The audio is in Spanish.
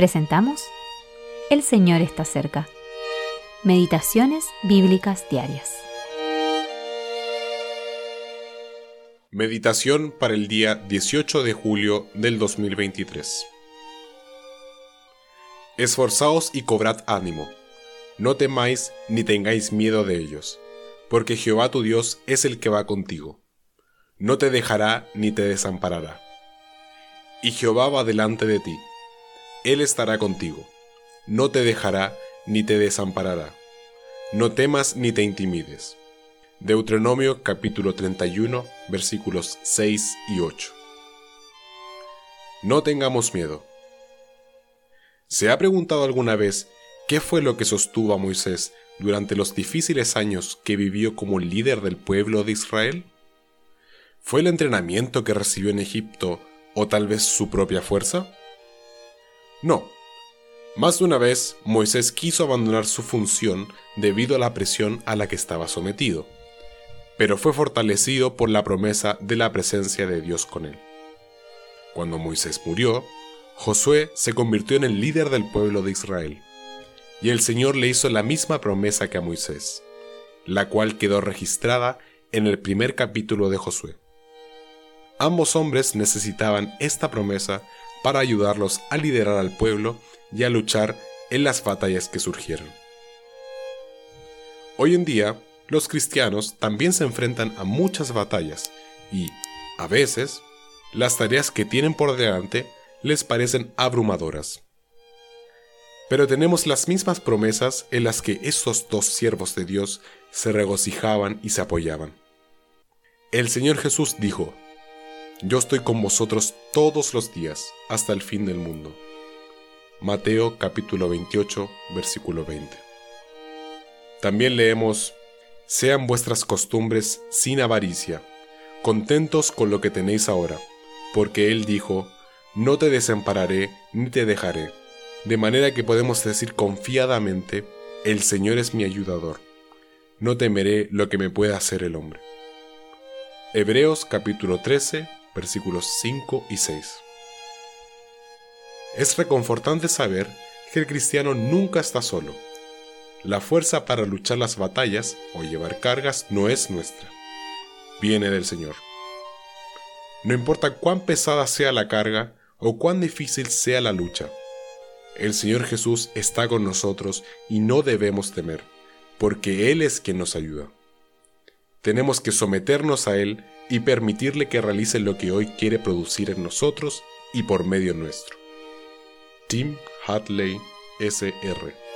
Presentamos El Señor está cerca. Meditaciones Bíblicas Diarias. Meditación para el día 18 de julio del 2023. Esforzaos y cobrad ánimo. No temáis ni tengáis miedo de ellos, porque Jehová tu Dios es el que va contigo. No te dejará ni te desamparará. Y Jehová va delante de ti. Él estará contigo. No te dejará ni te desamparará. No temas ni te intimides. Deuteronomio capítulo 31 versículos 6 y 8. No tengamos miedo. ¿Se ha preguntado alguna vez qué fue lo que sostuvo a Moisés durante los difíciles años que vivió como líder del pueblo de Israel? ¿Fue el entrenamiento que recibió en Egipto o tal vez su propia fuerza? No. Más de una vez Moisés quiso abandonar su función debido a la presión a la que estaba sometido, pero fue fortalecido por la promesa de la presencia de Dios con él. Cuando Moisés murió, Josué se convirtió en el líder del pueblo de Israel, y el Señor le hizo la misma promesa que a Moisés, la cual quedó registrada en el primer capítulo de Josué. Ambos hombres necesitaban esta promesa para ayudarlos a liderar al pueblo y a luchar en las batallas que surgieron. Hoy en día, los cristianos también se enfrentan a muchas batallas y, a veces, las tareas que tienen por delante les parecen abrumadoras. Pero tenemos las mismas promesas en las que estos dos siervos de Dios se regocijaban y se apoyaban. El Señor Jesús dijo, Yo estoy con vosotros todos los días hasta el fin del mundo. Mateo capítulo 28 versículo 20. También leemos, Sean vuestras costumbres sin avaricia, contentos con lo que tenéis ahora, porque Él dijo, no te desampararé ni te dejaré. De manera que podemos decir confiadamente, el Señor es mi ayudador. No temeré lo que me pueda hacer el hombre. Hebreos capítulo 13, versículos 5 y 6. Es reconfortante saber que el cristiano nunca está solo. La fuerza para luchar las batallas o llevar cargas no es nuestra, viene del Señor. No importa cuán pesada sea la carga, o cuán difícil sea la lucha. El Señor Jesús está con nosotros y no debemos temer, porque Él es quien nos ayuda. Tenemos que someternos a Él y permitirle que realice lo que hoy quiere producir en nosotros y por medio nuestro. Tim Hatley, SR